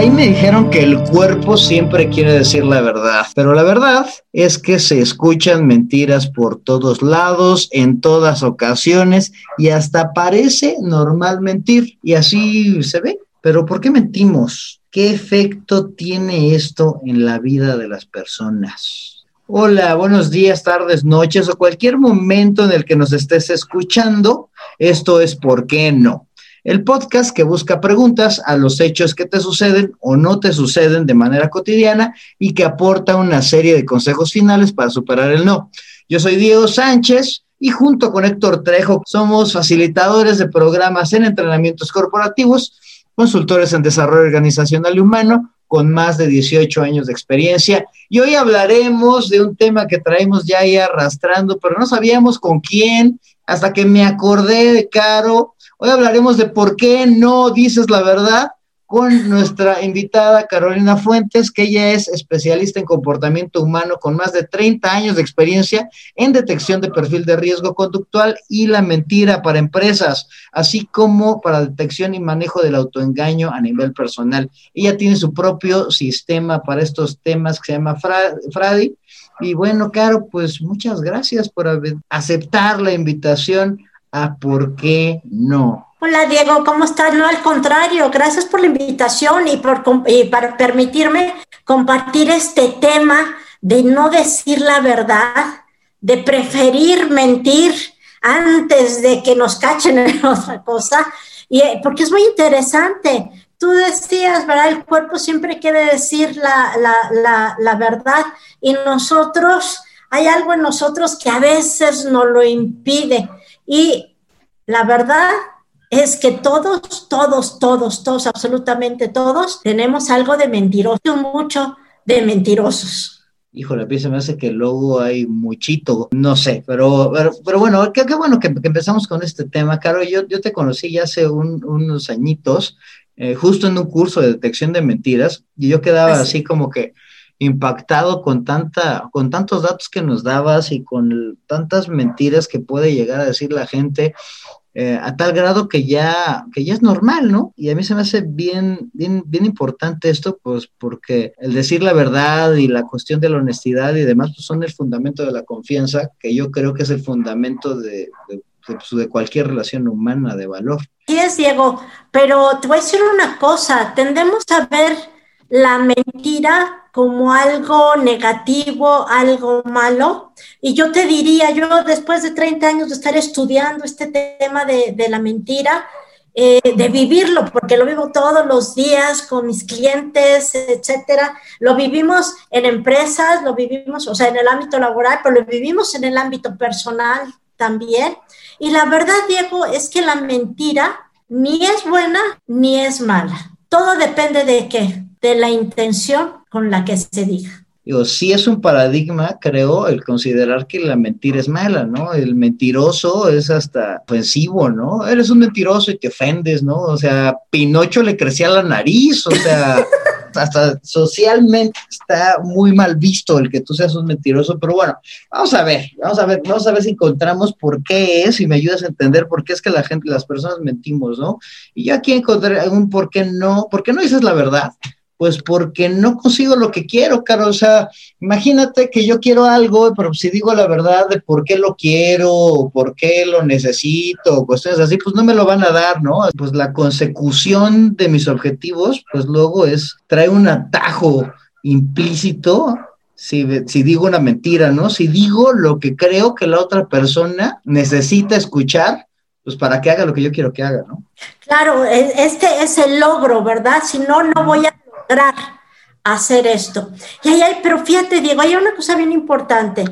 Ahí me dijeron que el cuerpo siempre quiere decir la verdad, pero la verdad es que se escuchan mentiras por todos lados, en todas ocasiones, y hasta parece normal mentir, y así se ve. Pero ¿por qué mentimos? ¿Qué efecto tiene esto en la vida de las personas? Hola, buenos días, tardes, noches o cualquier momento en el que nos estés escuchando. Esto es ¿Por qué no? El podcast que busca preguntas a los hechos que te suceden o no te suceden de manera cotidiana y que aporta una serie de consejos finales para superar el no. Yo soy Diego Sánchez y junto con Héctor Trejo somos facilitadores de programas en entrenamientos corporativos, consultores en desarrollo organizacional y humano con más de 18 años de experiencia. Y hoy hablaremos de un tema que traemos ya ahí arrastrando, pero no sabíamos con quién, hasta que me acordé de Caro Hoy hablaremos de por qué no dices la verdad con nuestra invitada Carolina Fuentes, que ella es especialista en comportamiento humano con más de 30 años de experiencia en detección de perfil de riesgo conductual y la mentira para empresas, así como para detección y manejo del autoengaño a nivel personal. Ella tiene su propio sistema para estos temas que se llama Fradi. Y bueno, Caro, pues muchas gracias por aceptar la invitación a por qué no. Hola Diego, ¿cómo estás? No, al contrario, gracias por la invitación y por para permitirme compartir este tema de no decir la verdad, de preferir mentir antes de que nos cachen en otra cosa, y, eh, porque es muy interesante. Tú decías, ¿verdad? El cuerpo siempre quiere decir la, la, la verdad y nosotros, hay algo en nosotros que a veces nos lo impide y la verdad es que todos, todos, todos, todos, absolutamente todos, tenemos algo de mentiroso, mucho de mentirosos. Híjole, a se me hace que luego hay muchito, no sé, pero, pero, bueno, qué, bueno que, empezamos con este tema, Caro. Yo, yo te conocí ya hace unos añitos, eh, justo en un curso de detección de mentiras, y yo quedaba así como que, impactado con tanta, con tantos datos que nos dabas y con tantas mentiras que puede llegar a decir la gente, eh, a tal grado que ya, que ya es normal, ¿no? Y a mí se me hace bien, bien, bien importante esto, pues porque el decir la verdad y la cuestión de la honestidad y demás, pues son el fundamento de la confianza, que yo creo que es el fundamento de, de, pues, cualquier relación humana de valor. Sí es, Diego, pero te voy a decir una cosa, tendemos a ver la mentira como algo negativo, algo malo. Y yo te diría, yo después de 30 años de estar estudiando este tema de, la mentira, eh, de vivirlo, porque lo vivo todos los días con mis clientes, etcétera. Lo vivimos en empresas, lo vivimos, o sea, en el ámbito laboral, pero lo vivimos en el ámbito personal también. Y la verdad, Diego, es que la mentira ni es buena ni es mala. Todo depende de qué, de la intención con la que se diga. Digo, sí es un paradigma, creo, el considerar que la mentira es mala, ¿no? El mentiroso es hasta ofensivo, ¿no? Eres un mentiroso y te ofendes, ¿no? O sea, Pinocho le crecía la nariz, o sea, hasta socialmente está muy mal visto el que tú seas un mentiroso, pero bueno, vamos a ver, vamos a ver, vamos a ver si encontramos por qué es y me ayudas a entender por qué es que la gente, las personas mentimos, ¿no? Y yo aquí encontré un por qué no, por qué no dices la verdad pues porque no consigo lo que quiero, Caro. O sea, imagínate que yo quiero algo, pero si digo la verdad de por qué lo quiero, por qué lo necesito, cuestiones así, pues no me lo van a dar, ¿no? Pues la consecución de mis objetivos, pues luego es, trae un atajo implícito si, si, digo una mentira, ¿no? Si digo lo que creo que la otra persona necesita escuchar, pues para que haga lo que yo quiero que haga, ¿no? Claro, e, este es el logro, ¿verdad? Si no, no voy a hacer esto. Y ahí hay, pero fíjate, Diego, hay una cosa bien importante.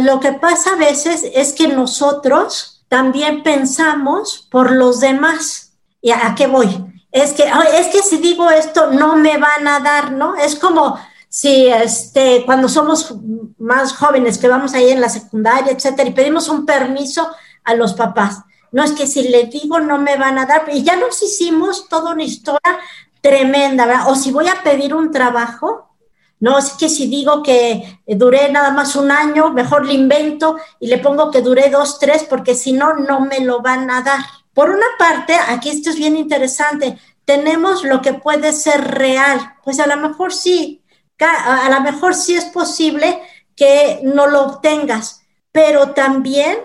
lo que pasa a veces es que nosotros también pensamos por los demás. ¿Y a, qué voy? Es que, es que si digo esto no me van a dar, ¿no? Es como si este, cuando somos más jóvenes, que vamos ahí en la secundaria, etcétera, y pedimos un permiso a los papás. No es que si le digo no me van a dar, y ya nos hicimos toda una historia tremenda, ¿verdad? O si voy a pedir un trabajo, no, es que si digo que duré nada más un año, mejor le invento y le pongo que duré dos, tres, porque si no, no me lo van a dar. Por una parte, aquí esto es bien interesante, tenemos lo que puede ser real. Pues a lo mejor sí, a lo mejor sí es posible que no lo obtengas, pero también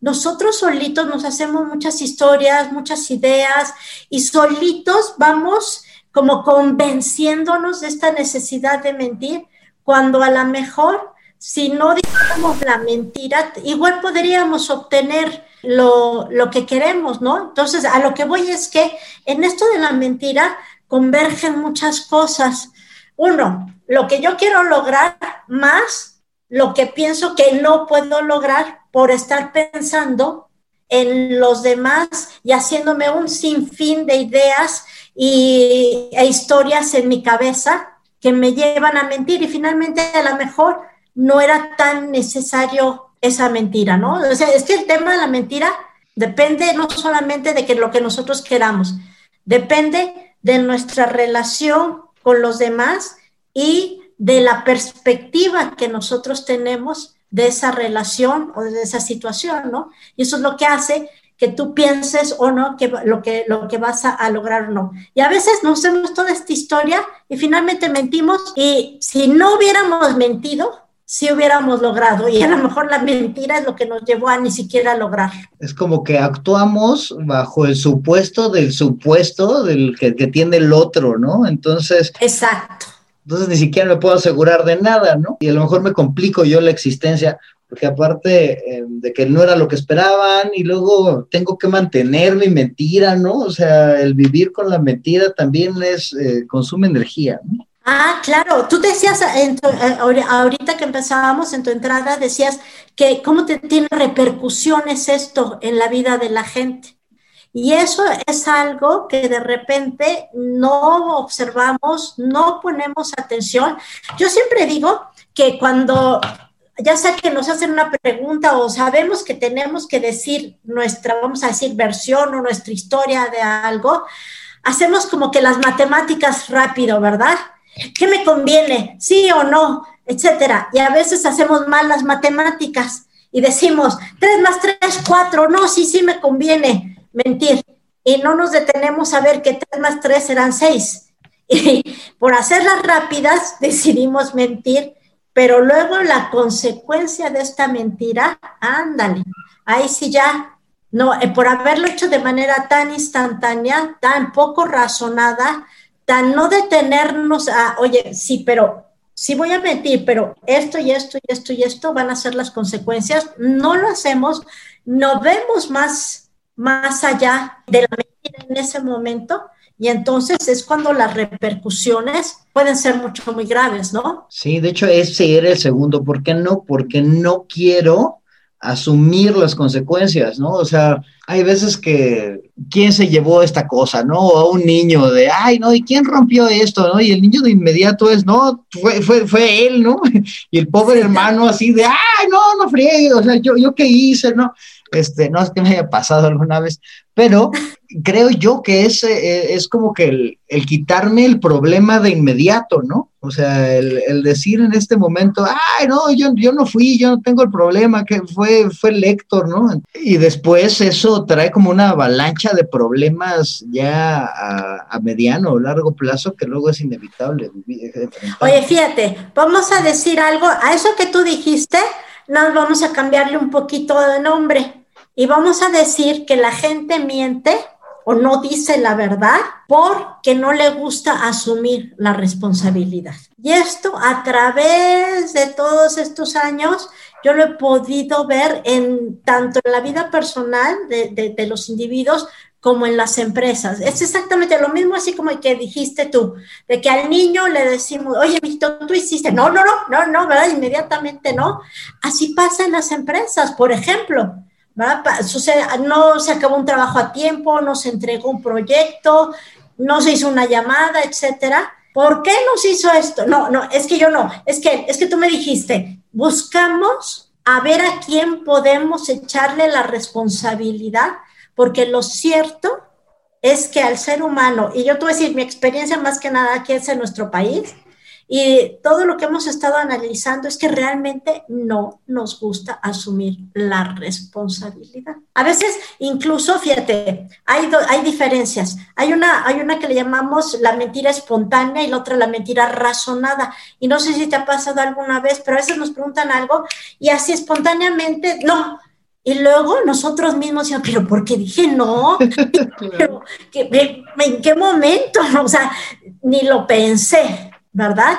nosotros solitos nos hacemos muchas historias, muchas ideas y solitos vamos como convenciéndonos de esta necesidad de mentir, cuando a lo mejor si no dijéramos la mentira, igual podríamos obtener lo, lo, que queremos, ¿no? Entonces, a lo que voy es que en esto de la mentira convergen muchas cosas. Uno, lo que yo quiero lograr más lo que pienso que no puedo lograr por estar pensando en los demás y haciéndome un sinfín de ideas y, e historias en mi cabeza que me llevan a mentir y finalmente a lo mejor no era tan necesario esa mentira, ¿no? O sea, es que el tema de la mentira depende no solamente de que lo que nosotros queramos, depende de nuestra relación con los demás y de la perspectiva que nosotros tenemos de esa relación o de esa situación, ¿no? Y eso es lo que hace que tú pienses o no que lo que, lo que vas a, a, lograr o no. Y a veces nos hacemos toda esta historia y finalmente mentimos y si no hubiéramos mentido, si hubiéramos logrado y a lo mejor la mentira es lo que nos llevó a ni siquiera lograr. Es como que actuamos bajo el supuesto del supuesto del que, que tiene el otro, ¿no? Entonces... Exacto. Entonces ni siquiera me puedo asegurar de nada, ¿no? Y a lo mejor me complico yo la existencia, porque aparte eh, de que no era lo que esperaban y luego tengo que mantener mi mentira, ¿no? O sea, el vivir con la mentira también es, eh, consume energía, ¿no? Ah, claro. Tú decías, eh, ahorita que empezábamos en tu entrada, decías que cómo te tiene repercusiones esto en la vida de la gente. Y eso es algo que de repente no observamos, no ponemos atención. Yo siempre digo que cuando, ya sea que nos hacen una pregunta o sabemos que tenemos que decir nuestra, vamos a decir, versión o nuestra historia de algo, hacemos como que las matemáticas rápido, ¿verdad? ¿Qué me conviene? ¿Sí o no? Etcétera. Y a veces hacemos mal las matemáticas y decimos 3 más 3, 4. No, sí, sí me conviene mentir. Y no nos detenemos a ver que 3 más 3 serán 6. Y por hacerlas rápidas decidimos mentir, pero luego la consecuencia de esta mentira, ándale, ahí sí ya, no, eh, por haberlo hecho de manera tan instantánea, tan poco razonada, tan no detenernos a, oye, sí, pero sí voy a mentir, pero esto y esto y esto y esto van a ser las consecuencias, no lo hacemos, no vemos más, más allá de la mentira en ese momento. Y entonces es cuando las repercusiones pueden ser mucho, muy graves, ¿no? Sí, de hecho ese era el segundo. ¿Por qué no? Porque no quiero asumir las consecuencias, ¿no? O sea, hay veces que, ¿quién se llevó esta cosa, no? O a un niño de, ay, no, ¿y quién rompió esto, no? Y el niño de inmediato es, no, fue, fue, fue él, ¿no? Y el pobre hermano así de, ay, no, no friegue, o sea, yo, yo qué hice, ¿no? Este, no es que me haya pasado alguna vez, pero creo yo que es, eh, es como que el, el, quitarme el problema de inmediato, ¿no? O sea, el, el, decir en este momento, ay, no, yo, yo no fui, yo no tengo el problema, que fue, fue el Héctor, ¿no? Y después eso trae como una avalancha de problemas ya a, mediano o largo plazo que luego es inevitable. Oye, fíjate, vamos a decir algo, a eso que tú dijiste, nos vamos a cambiarle un poquito de nombre y vamos a decir que la gente miente o no dice la verdad porque no le gusta asumir la responsabilidad. Y esto a través de todos estos años, yo lo he podido ver en tanto en la vida personal de, de, de los individuos como en las empresas. Es exactamente lo mismo, así como el que dijiste tú, de que al niño le decimos, oye, mijito, tú hiciste, no, no, no, no, no, ¿verdad? Inmediatamente no. Así pasa en las empresas, por ejemplo. Sucede, no se acabó un trabajo a tiempo, no se entregó un proyecto, no se hizo una llamada, etcétera. ¿Por qué no se hizo esto? No, no, es que yo no, es que, es que tú me dijiste, buscamos a ver a quién podemos echarle la responsabilidad, porque lo cierto es que al ser humano, y yo te voy a decir, mi experiencia más que nada aquí es en nuestro país, Y todo lo que hemos estado analizando es que realmente no nos gusta asumir la responsabilidad. A veces, incluso, fíjate, hay, hay diferencias. Hay una, hay una que le llamamos la mentira espontánea y la otra la mentira razonada. Y no sé si te ha pasado alguna vez, pero a veces nos preguntan algo y así espontáneamente, no, y luego nosotros mismos decimos, pero ¿por qué dije no? pero, ¿En qué momento? O sea, ni lo pensé. ¿Verdad?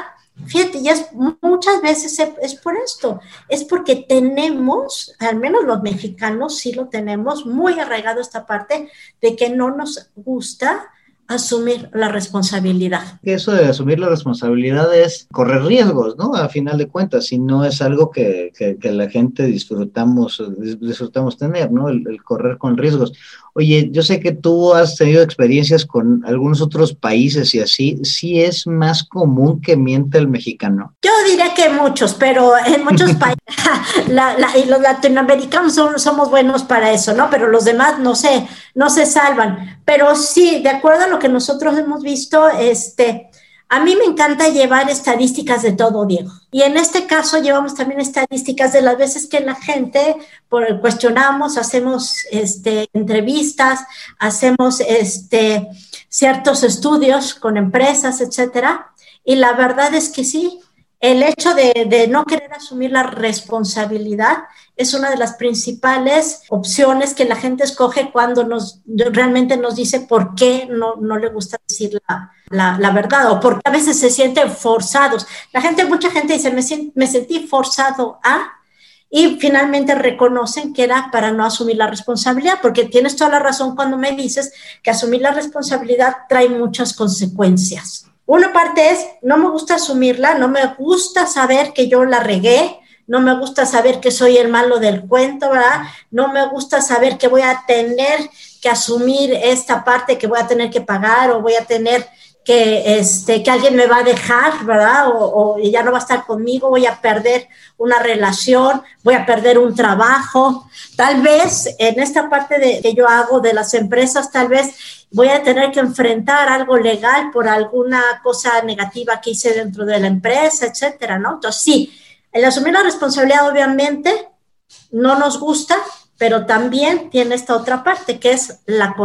Fíjate, y es, muchas veces es por esto, es porque tenemos, al menos los mexicanos sí lo tenemos muy arraigado esta parte de que no nos gusta asumir la responsabilidad. Eso de asumir la responsabilidad es correr riesgos, ¿no? A final de cuentas, si no es algo que, que, la gente disfrutamos, disfrutamos tener, ¿no? el, correr con riesgos. Oye, yo sé que tú has tenido experiencias con algunos otros países y así, ¿sí es más común que miente el mexicano? Yo diría que muchos, pero en muchos países, y los latinoamericanos somos buenos para eso, ¿no? Pero los demás no sé, no se salvan. Pero sí, de acuerdo a lo que nosotros hemos visto, este, a mí me encanta llevar estadísticas de todo, Diego. Y en este caso llevamos también estadísticas de las veces que la gente por, cuestionamos, hacemos este, entrevistas, hacemos este, ciertos estudios con empresas, etcétera. Y la verdad es que sí, el hecho de, no querer asumir la responsabilidad es una de las principales opciones que la gente escoge cuando nos realmente nos dice por qué no, no le gusta decir la, la, verdad o porque a veces se sienten forzados. La gente, mucha gente dice, me, me sentí forzado a, y finalmente reconocen que era para no asumir la responsabilidad, porque tienes toda la razón cuando me dices que asumir la responsabilidad trae muchas consecuencias. Una parte es, no me gusta asumirla, no me gusta saber que yo la regué, no me gusta saber que soy el malo del cuento, ¿verdad? No me gusta saber que voy a tener que asumir esta parte que voy a tener que pagar o voy a tener que, este, que alguien me va a dejar, ¿verdad? O, ya no va a estar conmigo, voy a perder una relación, voy a perder un trabajo. Tal vez en esta parte de, que yo hago de las empresas, tal vez voy a tener que enfrentar algo legal por alguna cosa negativa que hice dentro de la empresa, etcétera, ¿no? Entonces, sí, el asumir la responsabilidad, obviamente, no nos gusta, pero también tiene esta otra parte, que es la,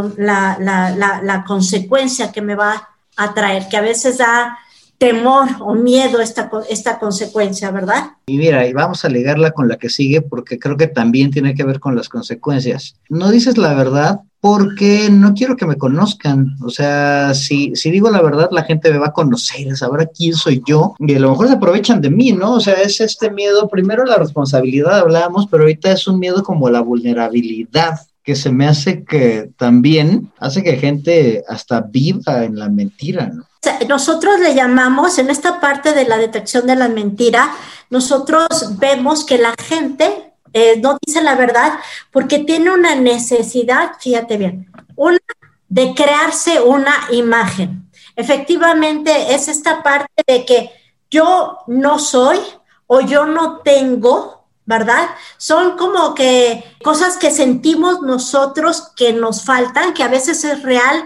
la, consecuencia que me va traer, que a veces da temor o miedo esta, esta consecuencia, ¿verdad? Y mira, y vamos a ligarla con la que sigue porque creo que también tiene que ver con las consecuencias. No dices la verdad, porque no quiero que me conozcan. O sea, si, si digo la verdad, la gente me va a conocer, sabrá quién soy yo y a lo mejor se aprovechan de mí, ¿no? O sea, es este miedo, primero la responsabilidad hablábamos, pero ahorita es un miedo como la vulnerabilidad que se me hace que también hace que gente hasta viva en la mentira, ¿no? Nosotros le llamamos, en esta parte de la detección de la mentira, nosotros vemos que la gente eh, no dice la verdad porque tiene una necesidad, fíjate bien, una de crearse una imagen. Efectivamente, es esta parte de que yo no soy o yo no tengo, ¿verdad? Son como que cosas que sentimos nosotros que nos faltan, que a veces es real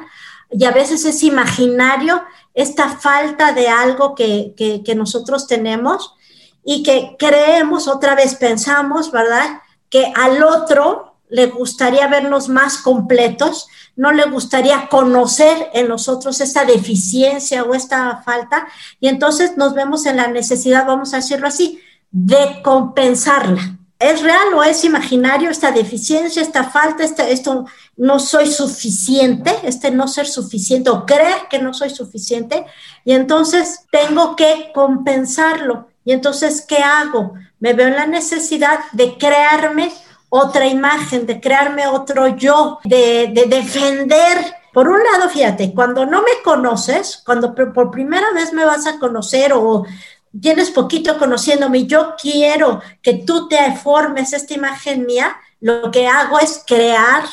y a veces es imaginario, esta falta de algo que, que nosotros tenemos y que creemos, otra vez pensamos, ¿verdad? Que al otro le gustaría vernos más completos, no le gustaría conocer en nosotros esta deficiencia o esta falta, y entonces nos vemos en la necesidad, vamos a decirlo así, de compensarla. ¿Es real o es imaginario esta deficiencia, esta falta, este, esto no soy suficiente, este no ser suficiente o creer que no soy suficiente? Y entonces tengo que compensarlo. Y entonces, ¿qué hago? Me veo en la necesidad de crearme otra imagen, de crearme otro yo, de, defender. Por un lado, fíjate, cuando no me conoces, cuando por primera vez me vas a conocer o tienes poquito conociéndome, yo quiero que tú te formes esta imagen mía, lo que hago es crear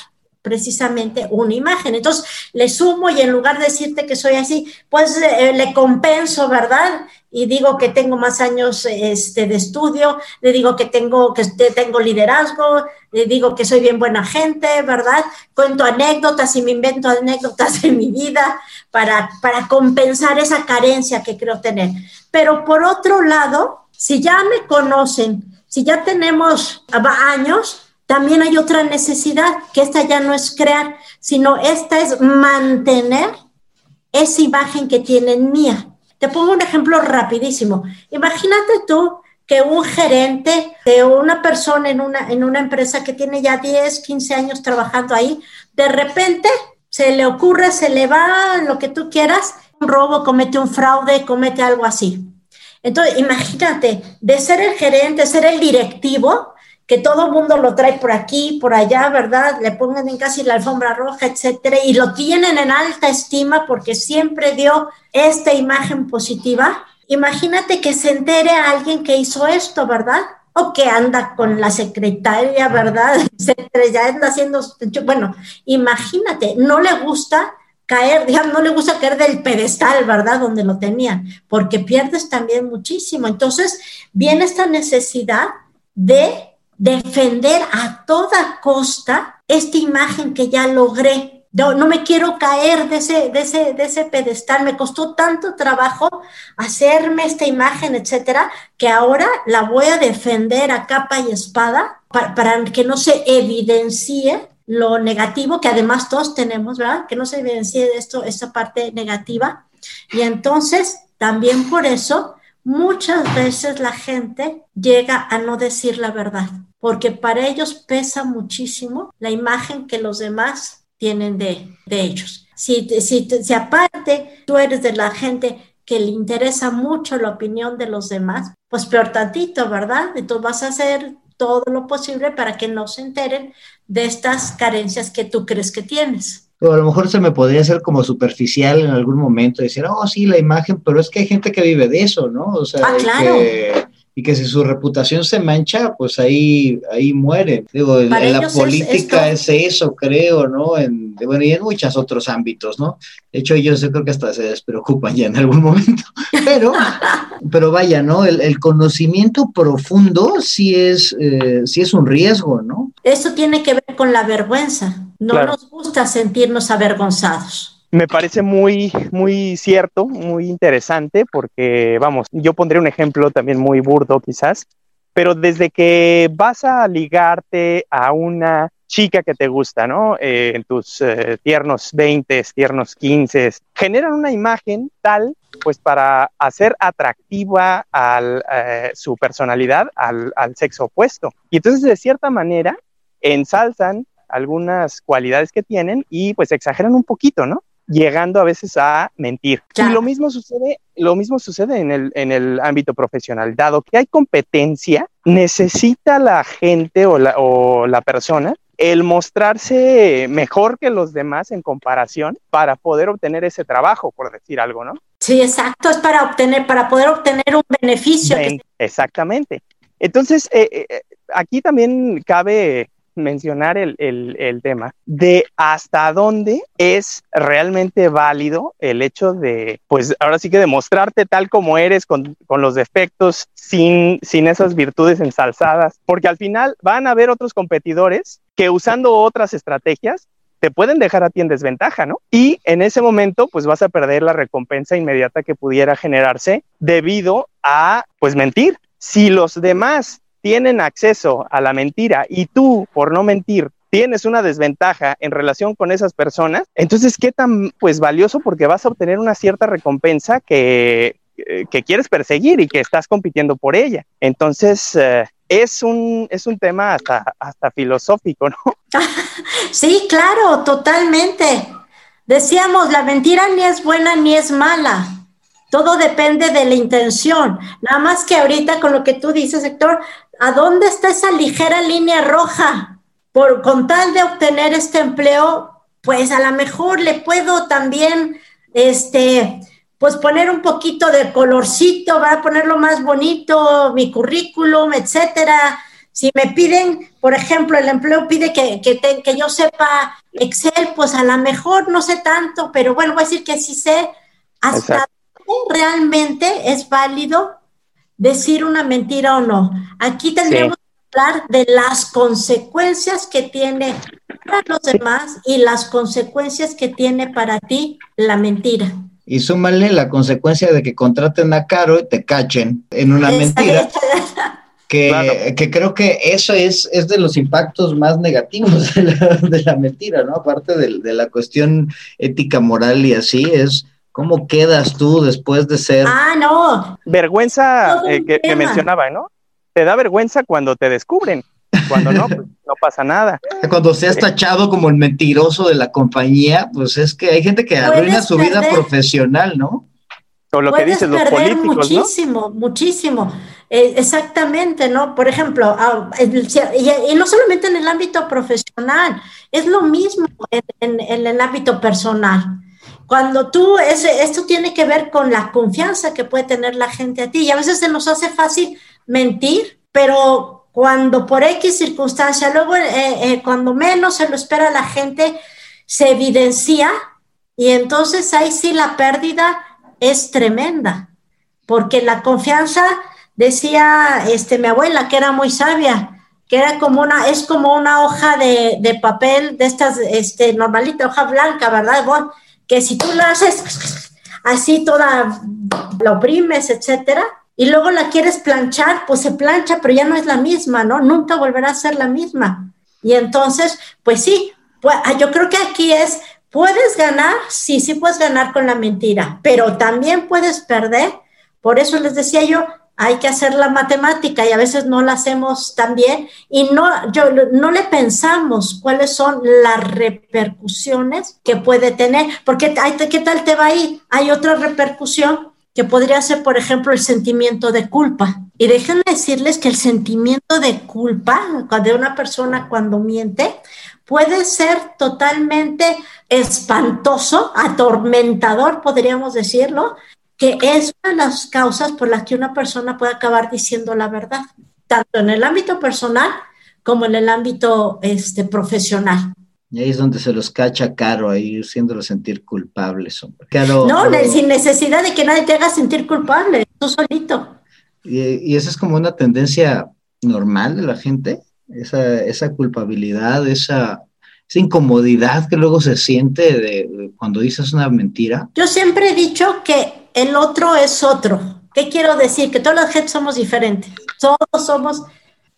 precisamente una imagen. Entonces, le sumo y en lugar de decirte que soy así, pues eh, le compenso, ¿verdad? Y digo que tengo más años este, de estudio, le digo que tengo, que tengo liderazgo, le digo que soy bien buena gente, ¿verdad? Cuento anécdotas y me invento anécdotas de mi vida para, para compensar esa carencia que creo tener. Pero por otro lado, si ya me conocen, si ya tenemos años, también hay otra necesidad, que esta ya no es crear, sino esta es mantener esa imagen que tienen mía. Te pongo un ejemplo rapidísimo. Imagínate tú que un gerente de una persona en una, en una empresa que tiene ya 10, 15 años trabajando ahí, de repente se le ocurre, se le va lo que tú quieras, un robo, comete un fraude, comete algo así. Entonces, imagínate, de ser el gerente, ser el directivo, que todo el mundo lo trae por aquí, por allá, ¿verdad? Le pongan en casi la alfombra roja, etcétera, y lo tienen en alta estima porque siempre dio esta imagen positiva. Imagínate que se entere a alguien que hizo esto, ¿verdad? O que anda con la secretaria, ¿verdad? Etcétera, ya anda haciendo, bueno, imagínate, no le gusta caer, digamos, no le gusta caer del pedestal, ¿verdad? Donde lo tenían, porque pierdes también muchísimo. Entonces, viene esta necesidad de defender a toda costa esta imagen que ya logré. No, no me quiero caer de ese, de, ese, de ese pedestal. Me costó tanto trabajo hacerme esta imagen, etcétera, que ahora la voy a defender a capa y espada para, que no se evidencie lo negativo que además todos tenemos, ¿verdad? Que no se evidencie esto, esta parte negativa. Y entonces, también por eso, muchas veces la gente llega a no decir la verdad porque para ellos pesa muchísimo la imagen que los demás tienen de, ellos. Si, si, si aparte tú eres de la gente que le interesa mucho la opinión de los demás, pues peor tantito, ¿verdad? Entonces vas a hacer todo lo posible para que no se enteren de estas carencias que tú crees que tienes. O a lo mejor se me podría hacer como superficial en algún momento, decir, oh, sí, la imagen, pero es que hay gente que vive de eso, ¿no? O sea, ah, claro y que si su reputación se mancha, pues ahí, ahí muere. Digo, en, la política es, eso, creo, ¿no? En, bueno, y en muchos otros ámbitos, ¿no? De hecho, ellos yo creo que hasta se despreocupan ya en algún momento. Pero, pero vaya, ¿no? El, conocimiento profundo sí es, eh, sí es un riesgo, ¿no? Eso tiene que ver con la vergüenza. No nos gusta sentirnos avergonzados me parece muy, muy cierto, muy interesante, porque, vamos, yo pondré un ejemplo también muy burdo quizás, pero desde que vas a ligarte a una chica que te gusta, ¿no? Eh, en tus eh, tiernos 20, tiernos 15, generan una imagen tal, pues para hacer atractiva al, eh, su personalidad al, al sexo opuesto. Y entonces, de cierta manera, ensalzan algunas cualidades que tienen y pues exageran un poquito, ¿no? Llegando a veces a mentir. Y lo mismo sucede, lo mismo sucede en el, en el ámbito profesional. Dado que hay competencia, necesita la gente o la, o la persona el mostrarse mejor que los demás en comparación para poder obtener ese trabajo, por decir algo, ¿no? Sí, exacto, es para obtener, para poder obtener un beneficio. Exactamente. Entonces, eh, eh, aquí también cabe mencionar el, el, tema de hasta dónde es realmente válido el hecho de, pues ahora sí que demostrarte tal como eres con, con los defectos sin, sin esas virtudes ensalzadas, porque al final van a haber otros competidores que usando otras estrategias te pueden dejar a ti en desventaja, ¿no? Y en ese momento, pues vas a perder la recompensa inmediata que pudiera generarse debido a, pues, mentir. Si los demás tienen acceso a la mentira y tú, por no mentir, tienes una desventaja en relación con esas personas, entonces qué tan pues valioso porque vas a obtener una cierta recompensa que, eh, que quieres perseguir y que estás compitiendo por ella. Entonces, eh, es, un, es un tema hasta, hasta filosófico, ¿no? Sí, claro, totalmente. Decíamos, la mentira ni es buena ni es mala. Todo depende de la intención. Nada más que ahorita con lo que tú dices, Héctor, ¿a dónde está esa ligera línea roja? Por, con tal de obtener este empleo, pues a lo mejor le puedo también, este, pues poner un poquito de colorcito, va a ponerlo más bonito, mi currículum, etcétera. Si me piden, por ejemplo, el empleo pide que, que, que yo sepa Excel, pues a lo mejor no sé tanto, pero bueno, voy a decir que sí sé hasta realmente es válido decir una mentira o no. Aquí tendríamos que hablar de las consecuencias que tiene para los demás y las consecuencias que tiene para ti la mentira. Y súmale la consecuencia de que contraten a Caro y te cachen en una mentira. Que, que, creo que eso es, es de los impactos más negativos de la, de la mentira, ¿no? Aparte de, de, la cuestión ética, moral y así, es cómo quedas tú después de ser... Ah, no. Vergüenza eh, que, que, mencionaba, ¿no? Te da vergüenza cuando te descubren. Cuando no, pues no pasa nada. Cuando seas tachado como el mentiroso de la compañía, pues es que hay gente que arruina su vida profesional, ¿no? O lo que dices, los políticos, muchísimo, muchísimo. Eh, exactamente, ¿no? Por ejemplo, ah, y, no solamente en el ámbito profesional, es lo mismo en, en el ámbito personal. Cuando tú, ese, esto tiene que ver con la confianza que puede tener la gente a ti, y a veces se nos hace fácil mentir, pero cuando por X circunstancia, luego eh, eh, cuando menos se lo espera la gente, se evidencia y entonces ahí sí la pérdida es tremenda, porque la confianza, decía este, mi abuela, que era muy sabia, que era como una, es como una hoja de, de papel de estas, este, normalita, hoja blanca, ¿verdad? Bueno, que si tú la haces así toda, la oprimes, etcétera, y luego la quieres planchar, pues se plancha, pero ya no es la misma, ¿no? Nunca volverá a ser la misma. Y entonces, pues sí, pues, ah, yo creo que aquí es, puedes ganar, sí, sí puedes ganar con la mentira, pero también puedes perder. Por eso les decía yo, hay que hacer la matemática y a veces no la hacemos tan bien y no, yo, no le pensamos cuáles son las repercusiones que puede tener, porque ¿qué tal te va a ir? Hay otra repercusión que podría ser, por ejemplo, el sentimiento de culpa. Y déjenme decirles que el sentimiento de culpa de una persona cuando miente puede ser totalmente espantoso, atormentador, podríamos decirlo, que es una de las causas por las que una persona puede acabar diciendo la verdad, tanto en el ámbito personal como en el ámbito este, profesional. Y ahí es donde se los cacha caro, ahí haciéndolos sentir culpables, hombre. no, sin necesidad de que nadie te haga sentir culpable, tú solito. Y, y, esa es como una tendencia normal de la gente, esa, esa culpabilidad, esa, esa incomodidad que luego se siente de, cuando dices una mentira. Yo siempre he dicho que el otro es otro. ¿Qué quiero decir? Que todos los gente somos diferentes. Todos somos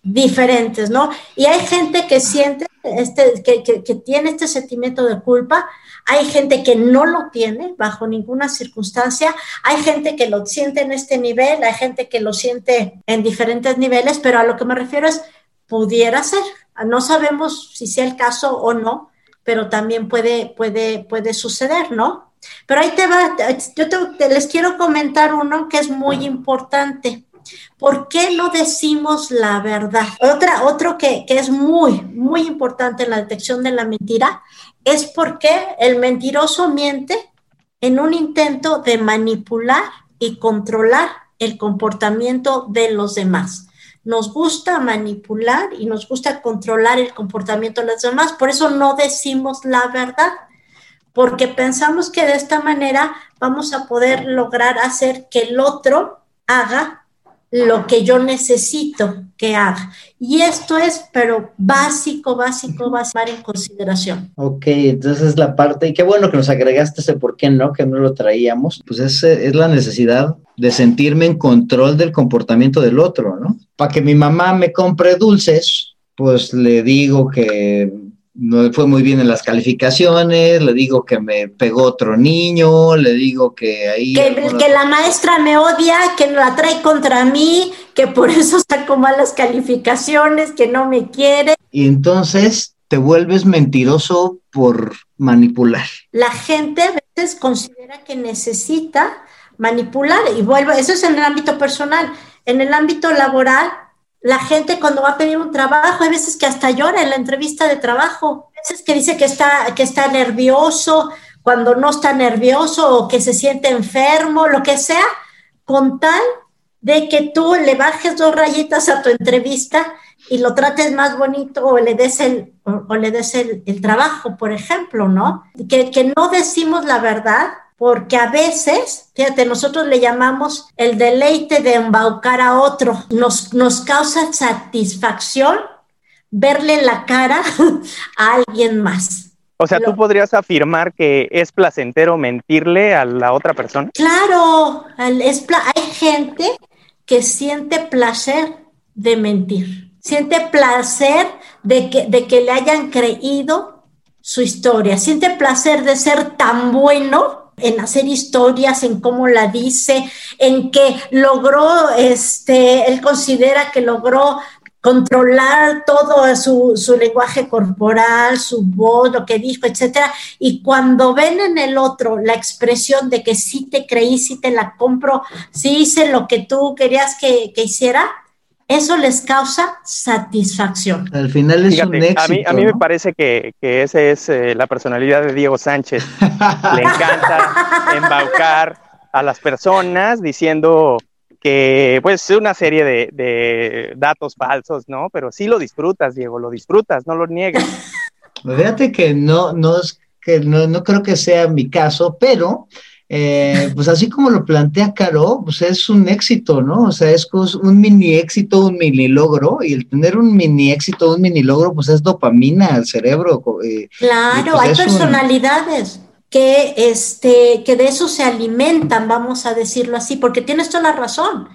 diferentes, ¿no? Y hay gente que siente, este, que, que, tiene este sentimiento de culpa, hay gente que no lo tiene bajo ninguna circunstancia, hay gente que lo siente en este nivel, hay gente que lo siente en diferentes niveles, pero a lo que me refiero es, pudiera ser, no sabemos si sea el caso o no, pero también puede, puede, puede suceder, ¿no? Pero ahí te va, yo te, les quiero comentar uno que es muy importante. ¿Por qué no decimos la verdad? Otra, otro que, que es muy, muy importante en la detección de la mentira es porque el mentiroso miente en un intento de manipular y controlar el comportamiento de los demás. Nos gusta manipular y nos gusta controlar el comportamiento de los demás, por eso no decimos la verdad, porque pensamos que de esta manera vamos a poder lograr hacer que el otro haga lo que yo necesito que haga. Y esto es, pero básico, básico, ser en consideración. Ok, entonces es la parte, y qué bueno que nos agregaste ese por qué no, que no lo traíamos, pues es, es la necesidad de sentirme en control del comportamiento del otro, ¿no? Para que mi mamá me compre dulces, pues le digo que no fue muy bien en las calificaciones, le digo que me pegó otro niño, le digo que ahí... Que, la maestra me odia, que la trae contra mí, que por eso saco malas calificaciones, que no me quiere. Y entonces te vuelves mentiroso por manipular. La gente a veces considera que necesita manipular y vuelve, eso es en el ámbito personal. En el ámbito laboral, la gente cuando va a pedir un trabajo, hay veces que hasta llora en la entrevista de trabajo, hay veces que dice que está, que está nervioso, cuando no está nervioso o que se siente enfermo, lo que sea, con tal de que tú le bajes dos rayitas a tu entrevista y lo trates más bonito o le des el, o, le des el, trabajo, por ejemplo, ¿no? Que, que no decimos la verdad porque a veces, fíjate, nosotros le llamamos el deleite de embaucar a otro, nos, nos causa satisfacción verle la cara a alguien más. O sea, ¿tú podrías afirmar que es placentero mentirle a la otra persona? Claro, es hay gente que siente placer de mentir, siente placer de que, de que le hayan creído su historia, siente placer de ser tan bueno en hacer historias, en cómo la dice, en que logró, este, él considera que logró controlar todo su, su, lenguaje corporal, su voz, lo que dijo, etcétera. Y cuando ven en el otro la expresión de que sí te creí, sí te la compro, sí hice lo que tú querías que, que hiciera, eso les causa satisfacción. Al final es un éxito. A mí, a mí me parece que, que esa es eh, la personalidad de Diego Sánchez. Le encanta embaucar a las personas diciendo que pues es una serie de, de, datos falsos, ¿no? Pero sí lo disfrutas, Diego, lo disfrutas, no lo niegues. Fíjate que no, no es que no, no creo que sea mi caso, pero eh, pues así como lo plantea Caro, pues es un éxito, ¿no? O sea, es un mini éxito, un mini logro, y el tener un mini éxito, un mini logro, pues es dopamina al cerebro. Eh, claro, pues hay personalidades. Que, este, que de eso se alimentan, vamos a decirlo así, porque tienes toda la razón.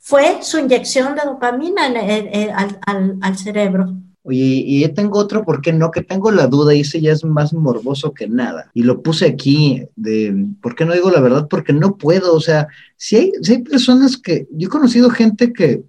Fue su inyección de dopamina al, al cerebro. Oye, y yo tengo otro, ¿por qué no? Que tengo la duda y ese ya es más morboso que nada. Y lo puse aquí de, ¿por qué no digo la verdad? Porque no puedo, o sea, si hay, si hay personas que, yo he conocido gente que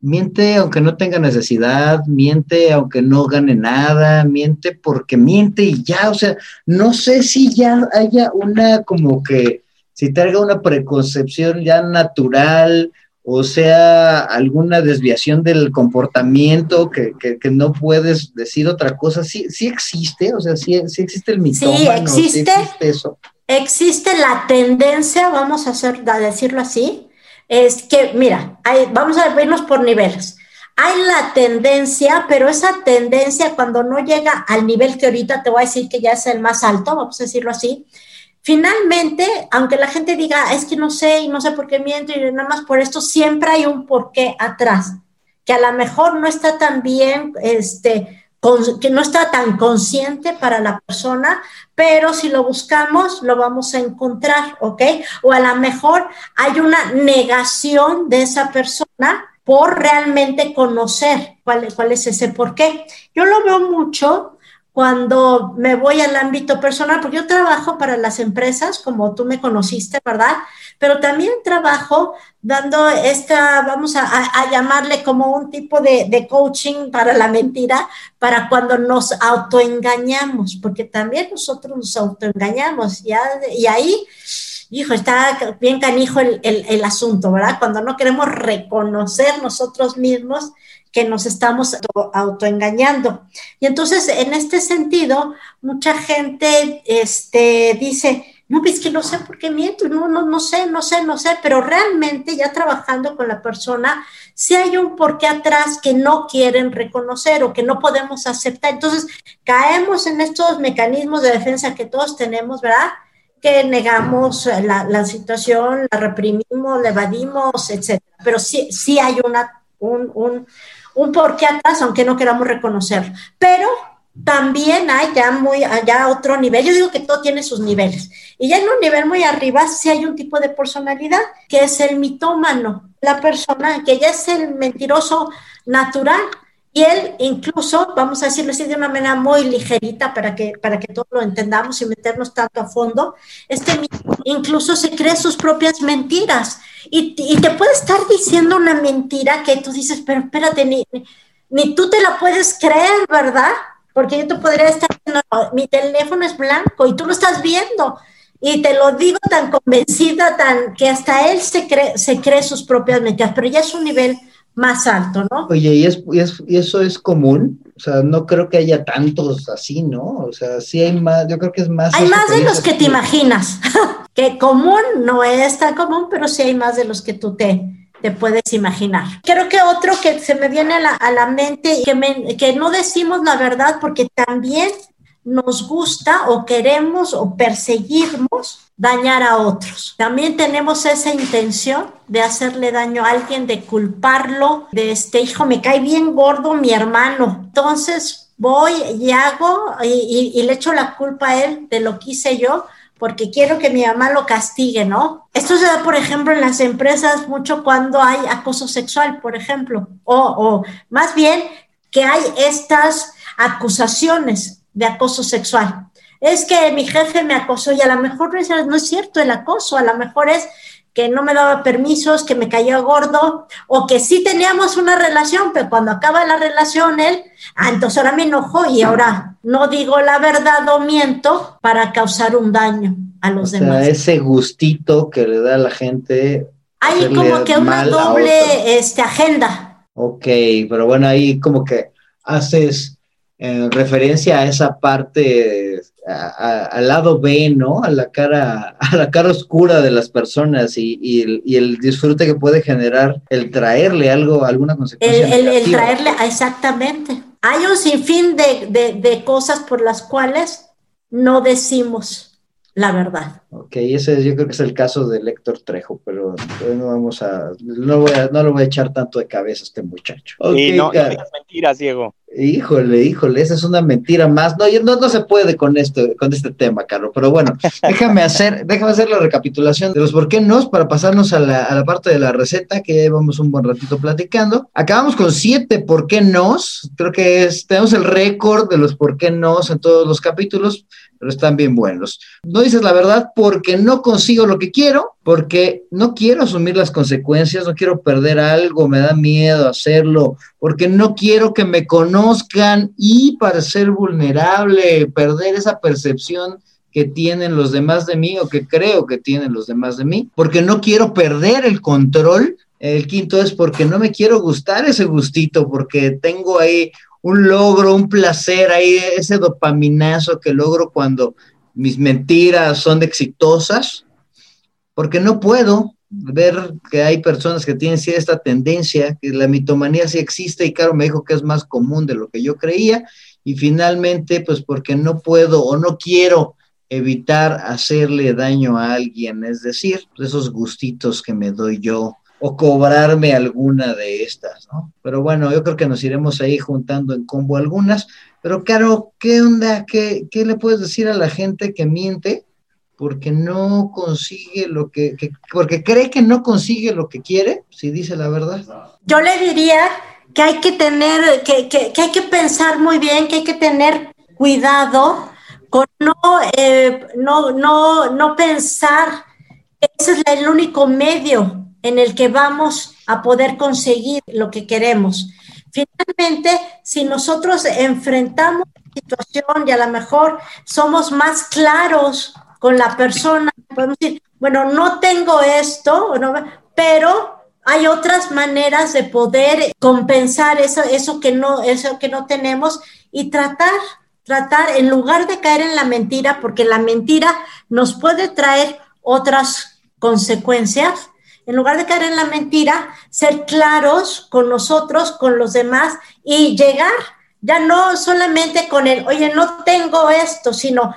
miente aunque no tenga necesidad, miente aunque no gane nada, miente porque miente y ya, o sea, no sé si ya haya una como que, si traiga una preconcepción ya natural o sea alguna desviación del comportamiento que, que, no puedes decir otra cosa, sí, sí existe, o sea, sí, sí existe el mitómano, sí existe, eso. Existe la tendencia, vamos a, hacer, a decirlo así, es que, mira, vamos a vernos por niveles. Hay la tendencia, pero esa tendencia cuando no llega al nivel que ahorita te voy a decir que ya es el más alto, vamos a decirlo así, Finalmente, aunque la gente diga, es que no sé y no sé por qué miento y nada más por esto, siempre hay un porqué atrás, que a lo mejor no está tan bien, este, que no está tan consciente para la persona, pero si lo buscamos, lo vamos a encontrar, ¿ok? O a lo mejor hay una negación de esa persona por realmente conocer cuál, cuál es ese porqué. Yo lo veo mucho cuando me voy al ámbito personal, porque yo trabajo para las empresas, como tú me conociste, ¿verdad? Pero también trabajo dando esta, vamos a, llamarle como un tipo de, de, coaching para la mentira, para cuando nos autoengañamos, porque también nosotros nos autoengañamos, ¿ya? y ahí, hijo, está bien canijo el, el, el asunto, ¿verdad? Cuando no queremos reconocer nosotros mismos que nos estamos autoengañando. Y entonces, en este sentido, mucha gente este, dice, no, es que no sé por qué miento, no, no, no sé, no sé, no sé, pero realmente ya trabajando con la persona, si hay un porqué atrás que no quieren reconocer o que no podemos aceptar. Entonces, caemos en estos mecanismos de defensa que todos tenemos, ¿verdad? Que negamos la, la situación, la reprimimos, la evadimos, etcétera. Pero sí, sí hay una, un, un, un porqué atrás, aunque no queramos reconocerlo. Pero también hay ya muy allá otro nivel. Yo digo que todo tiene sus niveles. Y ya en un nivel muy arriba sí hay un tipo de personalidad que es el mitómano, la persona que ya es el mentiroso natural. Y él incluso, vamos a decirlo así de una manera muy ligerita para que, para que todos lo entendamos y meternos tanto a fondo, este incluso se cree sus propias mentiras y, y, te puede estar diciendo una mentira que tú dices, pero espérate, ni, ni tú te la puedes creer, ¿verdad? Porque yo te podría estar diciendo, mi teléfono es blanco y tú lo estás viendo. Y te lo digo tan convencida, tan que hasta él se cree, se cree sus propias mentiras, pero ya es un nivel más alto, ¿no? Oye, ¿y, es, y, es, ¿y eso es común? O sea, no creo que haya tantos así, ¿no? O sea, sí hay más, yo creo que es más. Hay más de los que te imaginas. que común no es tan común, pero sí hay más de los que tú te, te puedes imaginar. Creo que otro que se me viene a la, a la mente, que, que no decimos la verdad porque también nos gusta o queremos o perseguimos dañar a otros. También tenemos esa intención de hacerle daño a alguien, de culparlo, de este hijo, me cae bien gordo mi hermano. Entonces voy y hago y, le echo la culpa a él de lo que hice yo porque quiero que mi mamá lo castigue, ¿no? Esto se da, por ejemplo, en las empresas mucho cuando hay acoso sexual, por ejemplo, o, o más bien que hay estas acusaciones de acoso sexual. Es que mi jefe me acosó y a lo mejor no es, cierto el acoso, a lo mejor es que no me daba permisos, que me cayó gordo, o que sí teníamos una relación, pero cuando acaba la relación él, ah, entonces ahora me enojó y ahora no digo la verdad o miento para causar un daño a los o demás. Sea, ese gustito que le da a la gente. Hay como que una doble este, agenda. Ok, pero bueno, ahí como que haces en referencia a esa parte, al lado B, ¿no? A la cara, a la cara oscura de las personas y, el, disfrute que puede generar el traerle algo, alguna consecuencia. El, traerle, exactamente. Hay un sinfín de, de cosas por las cuales no decimos la verdad. Ok, ese yo creo que es el caso de Héctor Trejo, pero no vamos a, no, voy a, no lo voy a echar tanto de cabeza a este muchacho. y no, no digas mentiras, Diego. Híjole, híjole, esa es una mentira más. No, no, no se puede con esto, con este tema, Carlos. Pero bueno, déjame hacer, déjame hacer la recapitulación de los por qué no para pasarnos a la, a la parte de la receta que llevamos un buen ratito platicando. Acabamos con siete por qué no. Creo que es, tenemos el récord de los por qué no en todos los capítulos pero están bien buenos. No dices la verdad porque no consigo lo que quiero, porque no quiero asumir las consecuencias, no quiero perder algo, me da miedo hacerlo, porque no quiero que me conozcan y para ser vulnerable, perder esa percepción que tienen los demás de mí o que creo que tienen los demás de mí, porque no quiero perder el control. El quinto es porque no me quiero gustar ese gustito, porque tengo ahí un logro, un placer ahí, ese dopaminazo que logro cuando mis mentiras son exitosas, porque no puedo ver que hay personas que tienen esta tendencia, que la mitomanía sí existe y claro, me dijo que es más común de lo que yo creía, y finalmente, pues porque no puedo o no quiero evitar hacerle daño a alguien, es decir, esos gustitos que me doy yo o cobrarme alguna de estas, ¿no? Pero bueno, yo creo que nos iremos ahí juntando en combo algunas. Pero claro, ¿qué onda? ¿Qué, qué le puedes decir a la gente que miente porque no consigue lo que, porque cree que no consigue lo que quiere, si dice la verdad? Yo le diría que hay que tener, que, que, que hay que pensar muy bien, que hay que tener cuidado con no, eh, no, no, no pensar que ese es el único medio en el que vamos a poder conseguir lo que queremos. Finalmente, si nosotros enfrentamos la situación y a lo mejor somos más claros con la persona, podemos decir, bueno, no tengo esto, pero hay otras maneras de poder compensar eso, eso, que no, eso que no tenemos y tratar, tratar, en lugar de caer en la mentira, porque la mentira nos puede traer otras consecuencias, en lugar de caer en la mentira, ser claros con nosotros, con los demás y llegar, ya no solamente con el, oye, no tengo esto, sino,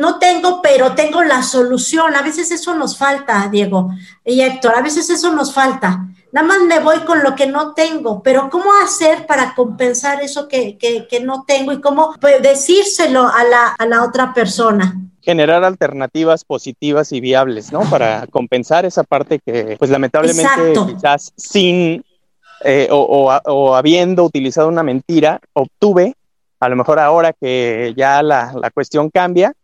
no tengo, pero tengo la solución. A veces eso nos falta, Diego y Héctor, a veces eso nos falta. Nada más me voy con lo que no tengo, pero ¿cómo hacer para compensar eso que, que, no tengo y cómo pues, decírselo a la, a la otra persona? Generar alternativas positivas y viables, ¿no? Para compensar esa parte que, pues lamentablemente, quizás sin eh, o, habiendo utilizado una mentira, obtuve, a lo mejor ahora que ya la, la cuestión cambia,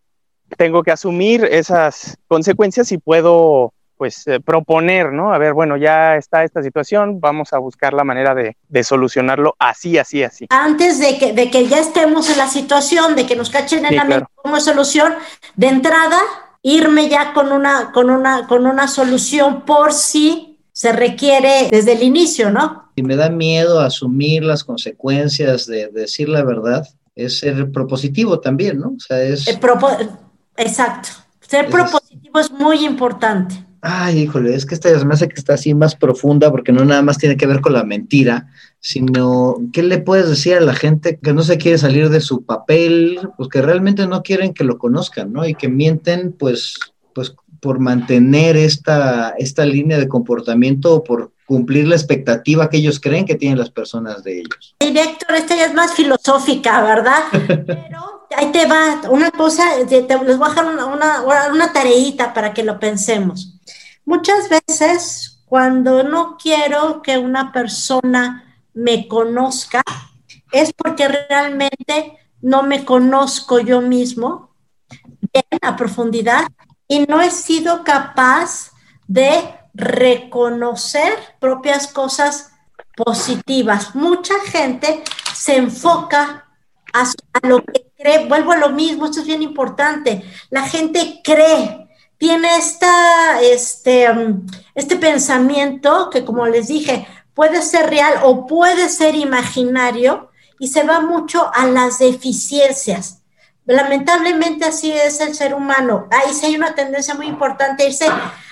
tengo que asumir esas consecuencias y puedo pues eh, proponer, ¿no? A ver, bueno, ya está esta situación, vamos a buscar la manera de, solucionarlo así, así, así. Antes de que, de que ya estemos en la situación, de que nos cachen en la claro. como solución, de entrada, irme ya con una, con una, con una solución por si se requiere desde el inicio, ¿no? Y me da miedo asumir las consecuencias de, decir la verdad, es ser propositivo también, ¿no? O sea, es... Exacto. Ser propositivo es muy importante. Ay, híjole, es que esta ya me hace que está así más profunda porque no nada más tiene que ver con la mentira, sino qué le puedes decir a la gente que no se quiere salir de su papel, pues que realmente no quieren que lo conozcan, ¿no? Y que mienten, pues, pues por mantener esta, esta línea de comportamiento o por cumplir la expectativa que ellos creen que tienen las personas de ellos. Director, esta ya es más filosófica, ¿verdad? Pero ahí te va una cosa, les voy a dejar una, una, una tareita para que lo pensemos. Muchas veces, cuando no quiero que una persona me conozca, es porque realmente no me conozco yo mismo bien a profundidad y no he sido capaz de reconocer propias cosas positivas. Mucha gente se enfoca a, lo que vuelvo a lo mismo, esto es bien importante, la gente cree, tiene esta, este, um, este pensamiento que como les dije, puede ser real o puede ser imaginario y se va mucho a las deficiencias. Lamentablemente así es el ser humano. Ahí sí hay una tendencia muy importante irse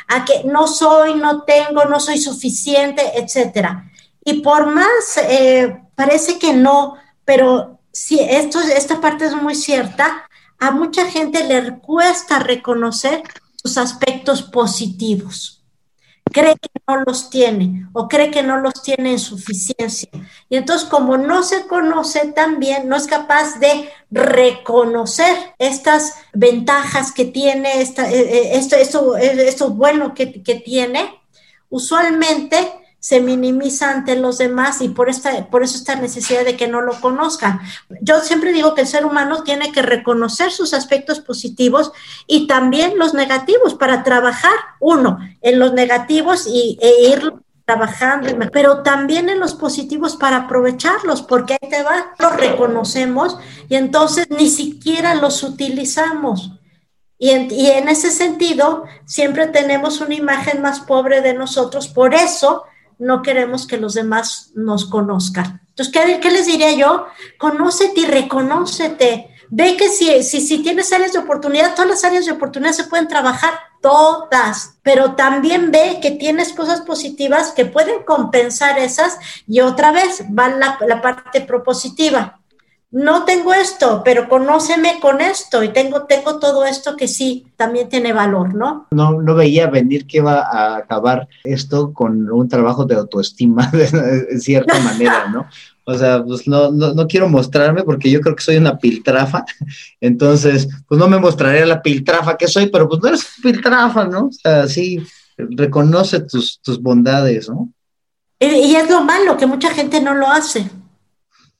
a que no soy, no tengo, no soy suficiente, etcétera. Y por más, eh, parece que no, pero si esto, esta parte es muy cierta, a mucha gente le cuesta reconocer sus aspectos positivos. Cree que no los tiene o cree que no los tiene en suficiencia. Y entonces como no se conoce tan bien, no es capaz de reconocer estas ventajas que tiene, esta, eh, eh, esto, esto, esto bueno que, que tiene, usualmente se minimiza ante los demás y por, esta, por eso esta necesidad de que no lo conozcan. Yo siempre digo que el ser humano tiene que reconocer sus aspectos positivos y también los negativos para trabajar, uno, en los negativos y, e ir trabajando, pero también en los positivos para aprovecharlos, porque ahí te va, los reconocemos y entonces ni siquiera los utilizamos. Y en, y en ese sentido, siempre tenemos una imagen más pobre de nosotros, por eso no queremos que los demás nos conozcan. Entonces, ¿qué, qué les diría yo? Conócete y reconócete. Ve que si, si, si tienes áreas de oportunidad, todas las áreas de oportunidad se pueden trabajar, todas, pero también ve que tienes cosas positivas que pueden compensar esas y otra vez va la, la parte propositiva no tengo esto, pero conóceme con esto y tengo, tengo todo esto que sí también tiene valor, ¿no? No, no veía venir que iba a acabar esto con un trabajo de autoestima de, cierta manera, ¿no? O sea, pues no, no, no, quiero mostrarme porque yo creo que soy una piltrafa, entonces, pues no me mostraré la piltrafa que soy, pero pues no eres piltrafa, ¿no? O sea, sí, reconoce tus, tus bondades, ¿no? y es lo malo, que mucha gente no lo hace.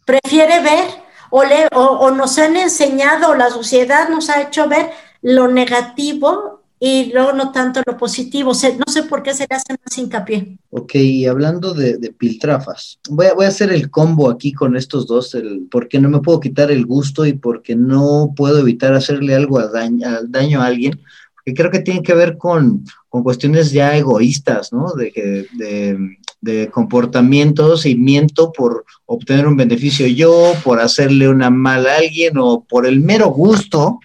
Prefiere ver o, o, nos han enseñado, la sociedad nos ha hecho ver lo negativo y luego no tanto lo positivo. no sé por qué se le hace más hincapié. Ok, y hablando de, piltrafas, voy a, voy a, hacer el combo aquí con estos dos, el, porque no me puedo quitar el gusto y porque no puedo evitar hacerle algo a daño, daño a alguien, porque creo que tiene que ver con, con cuestiones ya egoístas, ¿no? De, de, de comportamientos y miento por obtener un beneficio yo, por hacerle una mal a alguien o por el mero gusto.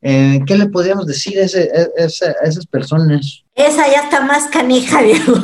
Eh, ¿Qué le podríamos decir a, esas personas? Esa ya está más canija, Diego.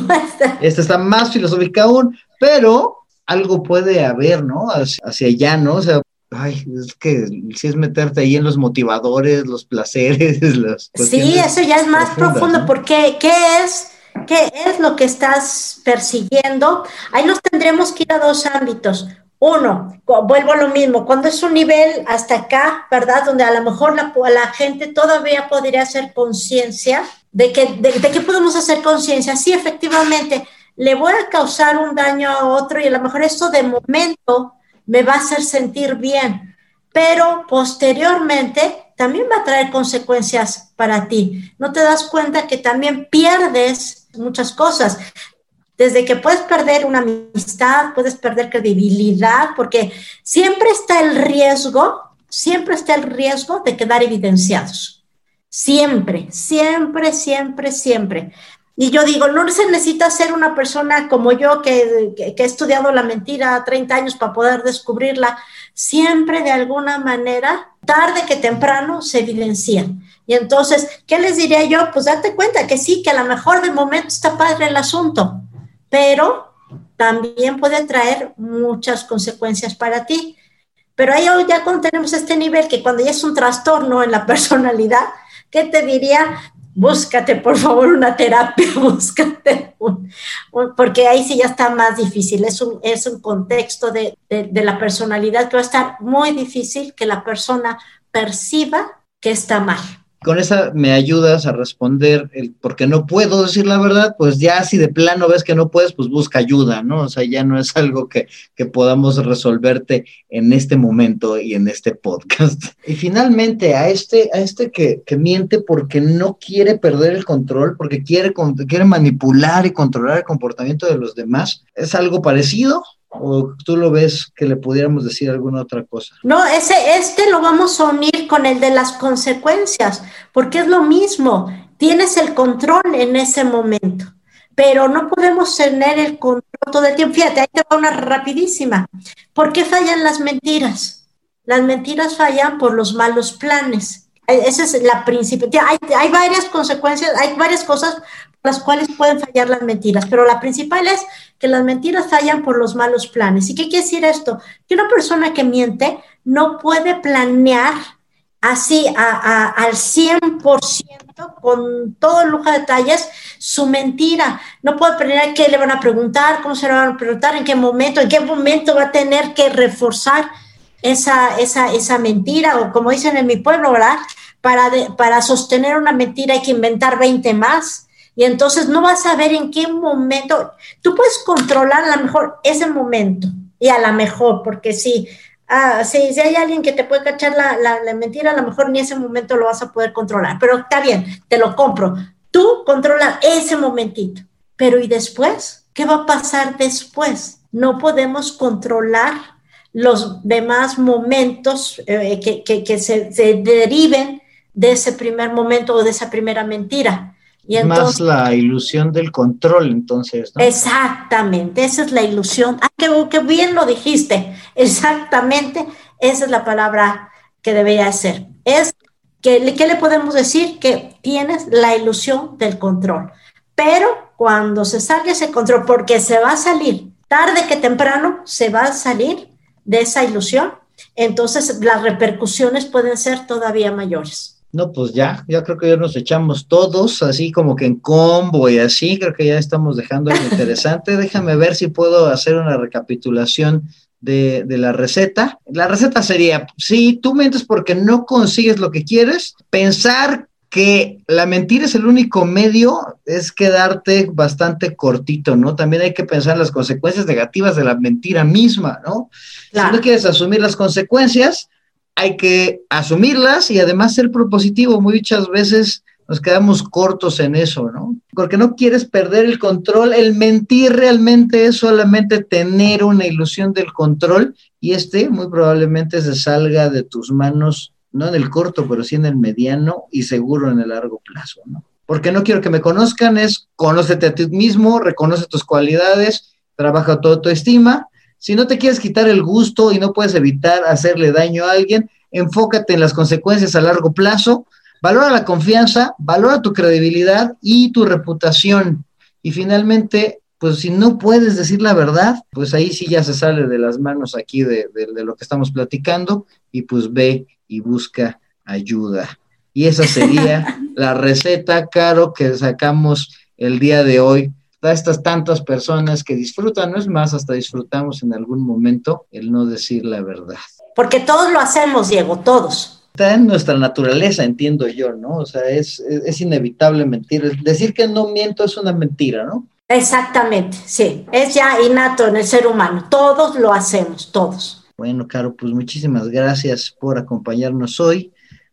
Esta está más filosófica aún, pero algo puede haber, ¿no? Hacia, allá, ¿no? O sea, ay, es que si es meterte ahí en los motivadores, los placeres, los... Sí, eso ya es más profundo, porque ¿qué es ¿Qué es lo que estás persiguiendo? Ahí nos tendremos que ir a dos ámbitos. Uno, vuelvo a lo mismo, cuando es un nivel hasta acá, ¿verdad? Donde a lo mejor la, la gente todavía podría hacer conciencia de que, de, de qué podemos hacer conciencia. Sí, efectivamente, le voy a causar un daño a otro y a lo mejor esto de momento me va a hacer sentir bien, pero posteriormente también va a traer consecuencias para ti. No te das cuenta que también pierdes muchas cosas. Desde que puedes perder una amistad, puedes perder credibilidad, porque siempre está el riesgo, siempre está el riesgo de quedar evidenciados. Siempre, siempre, siempre, siempre. Y yo digo, no se necesita ser una persona como yo que, que, he estudiado la mentira 30 años para poder descubrirla. Siempre de alguna manera tarde que temprano se evidencian. Y entonces, ¿qué les diría yo? Pues date cuenta que sí, que a lo mejor de momento está padre el asunto, pero también puede traer muchas consecuencias para ti. Pero ahí ya cuando tenemos este nivel, que cuando ya es un trastorno en la personalidad, ¿qué te diría? Búscate, por favor, una terapia, búscate, porque ahí sí ya está más difícil. Es un, es un contexto de, de la personalidad que va a estar muy difícil que la persona perciba que está mal con esa me ayudas a responder el porque no puedo decir la verdad, pues ya si de plano ves que no puedes, pues busca ayuda, ¿no? O sea, ya no es algo que, que podamos resolverte en este momento y en este podcast. Y finalmente, a este, a este que, que miente porque no quiere perder el control, porque quiere, quiere manipular y controlar el comportamiento de los demás, ¿es algo parecido? ¿O tú lo ves que le pudiéramos decir alguna otra cosa? No, ese, este lo vamos a unir con el de las consecuencias, porque es lo mismo, tienes el control en ese momento, pero no podemos tener el control todo el tiempo. Fíjate, ahí te va una rapidísima. ¿Por qué fallan las mentiras? Las mentiras fallan por los malos planes. Esa es la principal. Hay, hay varias consecuencias, hay varias cosas las cuales pueden fallar las mentiras, pero la principal es que las mentiras fallan por los malos planes. ¿Y qué quiere decir esto? Que una persona que miente no puede planear así al 100% con todo lujo de detalles su mentira. No puede planear qué le van a preguntar, cómo se le van a preguntar, en qué momento, en qué momento va a tener que reforzar esa, esa, esa mentira o como dicen en mi pueblo, ¿verdad? Para, para sostener una mentira hay que inventar 20 más y entonces no vas a ver en qué momento, tú puedes controlar a lo mejor ese momento y a lo mejor, porque sí, ah, si hay alguien que te puede cachar la, la, mentira, a lo mejor ni ese momento lo vas a poder controlar, pero está bien, te lo compro. Tú controla ese momentito, pero ¿y después? ¿Qué va a pasar después? No podemos controlar los demás momentos eh, que, que, que se, se deriven de ese primer momento o de esa primera mentira más la ilusión del control, entonces. ¿no? Exactamente, esa es la ilusión. Ah, qué, bien lo dijiste. Exactamente, esa es la palabra que debería ser. Es que, ¿qué le podemos decir? Que tienes la ilusión del control. Pero cuando se salga ese control, porque se va a salir, tarde que temprano se va a salir de esa ilusión, entonces las repercusiones pueden ser todavía mayores. No, pues ya, ya creo que ya nos echamos todos, así como que en combo y así, creo que ya estamos dejando algo interesante. Déjame ver si puedo hacer una recapitulación de, de, la receta. La receta sería, si tú mientes porque no consigues lo que quieres, pensar que la mentira es el único medio, es quedarte bastante cortito, ¿no? También hay que pensar en las consecuencias negativas de la mentira misma, ¿no? Si no quieres asumir las consecuencias, hay que asumirlas y además ser propositivo. Muchas veces nos quedamos cortos en eso, ¿no? Porque no quieres perder el control. El mentir realmente es solamente tener una ilusión del control y este muy probablemente se salga de tus manos, no en el corto, pero sí en el mediano y seguro en el largo plazo, ¿no? Porque no quiero que me conozcan, es conócete a ti mismo, reconoce tus cualidades, trabaja toda tu estima si no te quieres quitar el gusto y no puedes evitar hacerle daño a alguien, enfócate en las consecuencias a largo plazo, valora la confianza, valora tu credibilidad y tu reputación. Y finalmente, pues si no puedes decir la verdad, pues ahí sí ya se sale de las manos aquí de, lo que estamos platicando y pues ve y busca ayuda. Y esa sería la receta, Caro, que sacamos el día de hoy a estas tantas personas que disfrutan, no es más, hasta disfrutamos en algún momento el no decir la verdad. Porque todos lo hacemos, Diego, todos. Está en nuestra naturaleza, entiendo yo, ¿no? O sea, es, es, inevitable mentir. Decir que no miento es una mentira, ¿no? Exactamente, sí, es ya innato en el ser humano. Todos lo hacemos, todos. Bueno, Caro, pues muchísimas gracias por acompañarnos hoy.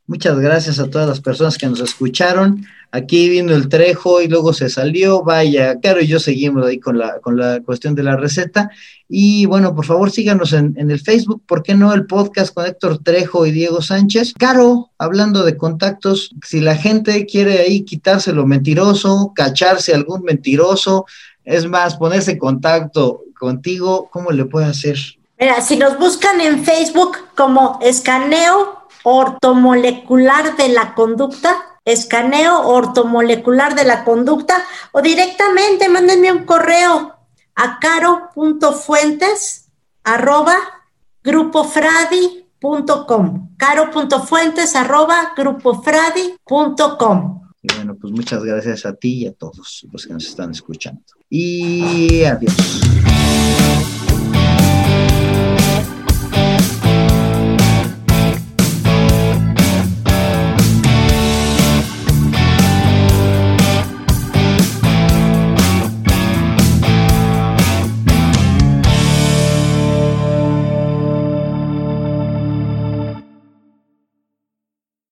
Muchas gracias a todas las personas que nos escucharon. Aquí vino el Trejo y luego se salió. Vaya, Caro y yo seguimos ahí con la, con la cuestión de la receta. Y bueno, por favor síganos en, en el Facebook, ¿por qué no el podcast con Héctor Trejo y Diego Sánchez? Caro, hablando de contactos, si la gente quiere ahí quitarse lo mentiroso, cacharse algún mentiroso, es más, ponerse en contacto contigo, ¿cómo le puede hacer? Mira, si nos buscan en Facebook como escaneo ortomolecular de la conducta, escaneo ortomolecular de la conducta, o directamente mándenme un correo a caro.fuentes arroba grupofradi.com caro.fuentes arroba grupofradi.com y bueno, pues muchas gracias a ti y a todos los que nos están escuchando. Y adiós.